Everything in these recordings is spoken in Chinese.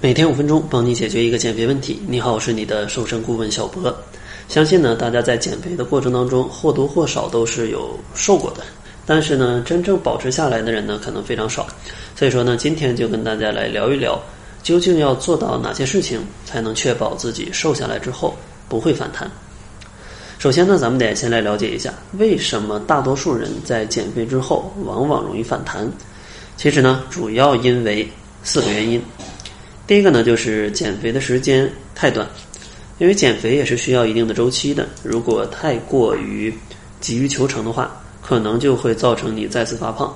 每天五分钟，帮你解决一个减肥问题。你好，我是你的瘦身顾问小博。相信呢，大家在减肥的过程当中或多或少都是有瘦过的，但是呢，真正保持下来的人呢，可能非常少。所以说呢，今天就跟大家来聊一聊，究竟要做到哪些事情，才能确保自己瘦下来之后不会反弹。首先呢，咱们得先来了解一下，为什么大多数人在减肥之后往往容易反弹。其实呢，主要因为四个原因。第一个呢，就是减肥的时间太短，因为减肥也是需要一定的周期的。如果太过于急于求成的话，可能就会造成你再次发胖。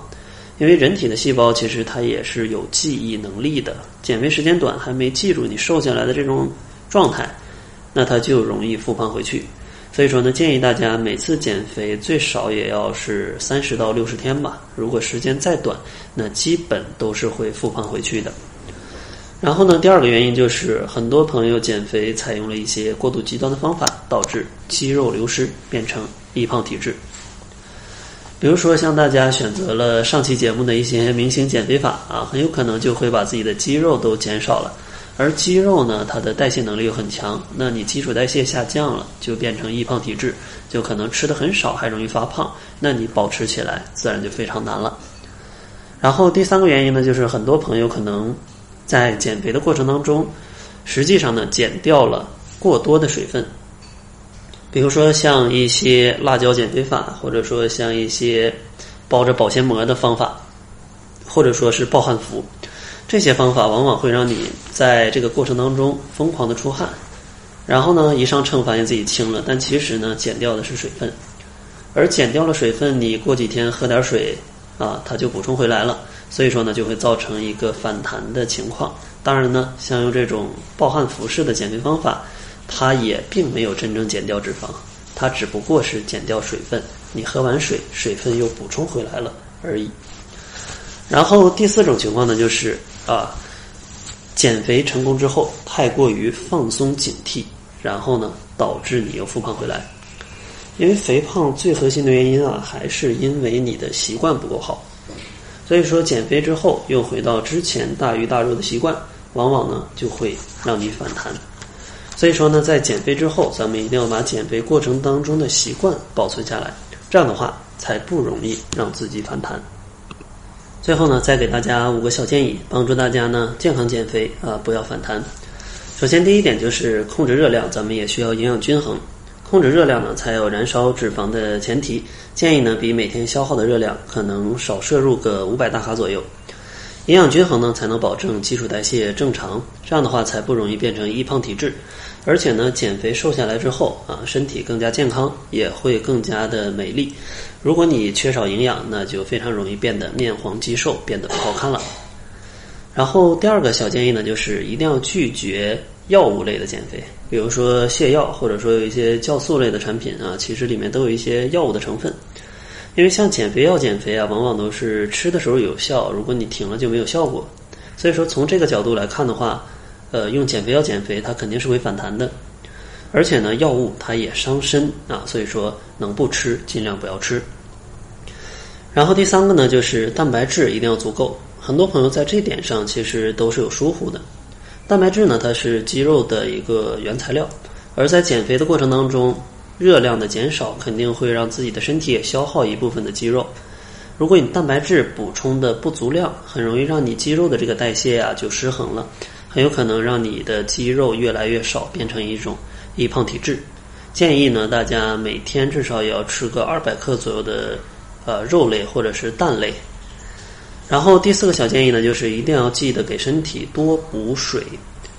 因为人体的细胞其实它也是有记忆能力的，减肥时间短还没记住你瘦下来的这种状态，那它就容易复胖回去。所以说呢，建议大家每次减肥最少也要是三十到六十天吧。如果时间再短，那基本都是会复胖回去的。然后呢，第二个原因就是很多朋友减肥采用了一些过度极端的方法，导致肌肉流失，变成易胖体质。比如说，像大家选择了上期节目的一些明星减肥法啊，很有可能就会把自己的肌肉都减少了。而肌肉呢，它的代谢能力又很强，那你基础代谢下降了，就变成易胖体质，就可能吃的很少，还容易发胖。那你保持起来自然就非常难了。然后第三个原因呢，就是很多朋友可能。在减肥的过程当中，实际上呢，减掉了过多的水分。比如说像一些辣椒减肥法，或者说像一些包着保鲜膜的方法，或者说是暴汗服，这些方法往往会让你在这个过程当中疯狂的出汗，然后呢，一上秤发现自己轻了，但其实呢，减掉的是水分，而减掉了水分，你过几天喝点水啊，它就补充回来了。所以说呢，就会造成一个反弹的情况。当然呢，像用这种暴汗服式的减肥方法，它也并没有真正减掉脂肪，它只不过是减掉水分。你喝完水，水分又补充回来了而已。然后第四种情况呢，就是啊，减肥成功之后太过于放松警惕，然后呢，导致你又复胖回来。因为肥胖最核心的原因啊，还是因为你的习惯不够好。所以说，减肥之后又回到之前大鱼大肉的习惯，往往呢就会让你反弹。所以说呢，在减肥之后，咱们一定要把减肥过程当中的习惯保存下来，这样的话才不容易让自己反弹。最后呢，再给大家五个小建议，帮助大家呢健康减肥啊，不要反弹。首先，第一点就是控制热量，咱们也需要营养均衡。控制热量呢，才有燃烧脂肪的前提。建议呢，比每天消耗的热量可能少摄入个五百大卡左右。营养均衡呢，才能保证基础代谢正常，这样的话才不容易变成易胖体质。而且呢，减肥瘦下来之后啊，身体更加健康，也会更加的美丽。如果你缺少营养，那就非常容易变得面黄肌瘦，变得不好看了。然后第二个小建议呢，就是一定要拒绝。药物类的减肥，比如说泻药，或者说有一些酵素类的产品啊，其实里面都有一些药物的成分。因为像减肥药减肥啊，往往都是吃的时候有效，如果你停了就没有效果。所以说从这个角度来看的话，呃，用减肥药减肥它肯定是会反弹的。而且呢，药物它也伤身啊，所以说能不吃尽量不要吃。然后第三个呢，就是蛋白质一定要足够。很多朋友在这点上其实都是有疏忽的。蛋白质呢，它是肌肉的一个原材料，而在减肥的过程当中，热量的减少肯定会让自己的身体也消耗一部分的肌肉。如果你蛋白质补充的不足量，很容易让你肌肉的这个代谢啊就失衡了，很有可能让你的肌肉越来越少，变成一种易胖体质。建议呢，大家每天至少也要吃个二百克左右的呃肉类或者是蛋类。然后第四个小建议呢，就是一定要记得给身体多补水，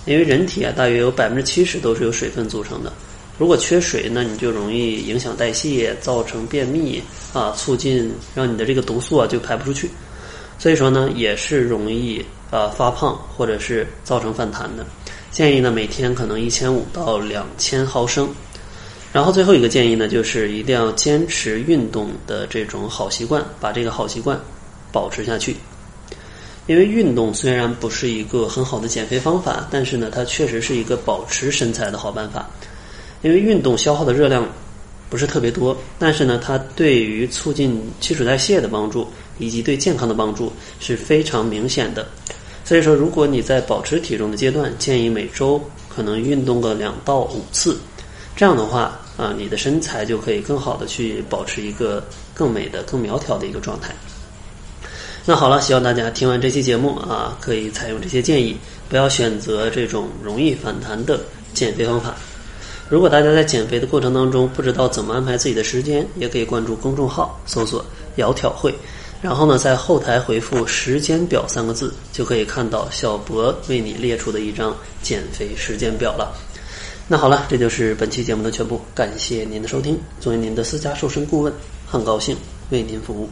因为人体啊大约有百分之七十都是由水分组成的。如果缺水，那你就容易影响代谢，造成便秘啊，促进让你的这个毒素啊就排不出去。所以说呢，也是容易啊发胖或者是造成反弹的。建议呢每天可能一千五到两千毫升。然后最后一个建议呢，就是一定要坚持运动的这种好习惯，把这个好习惯。保持下去，因为运动虽然不是一个很好的减肥方法，但是呢，它确实是一个保持身材的好办法。因为运动消耗的热量不是特别多，但是呢，它对于促进基础代谢的帮助以及对健康的帮助是非常明显的。所以说，如果你在保持体重的阶段，建议每周可能运动个两到五次，这样的话啊，你的身材就可以更好的去保持一个更美的、更苗条的一个状态。那好了，希望大家听完这期节目啊，可以采用这些建议，不要选择这种容易反弹的减肥方法。如果大家在减肥的过程当中不知道怎么安排自己的时间，也可以关注公众号，搜索“窈窕会”。然后呢，在后台回复“时间表”三个字，就可以看到小博为你列出的一张减肥时间表了。那好了，这就是本期节目的全部，感谢您的收听。作为您的私家瘦身顾问，很高兴为您服务。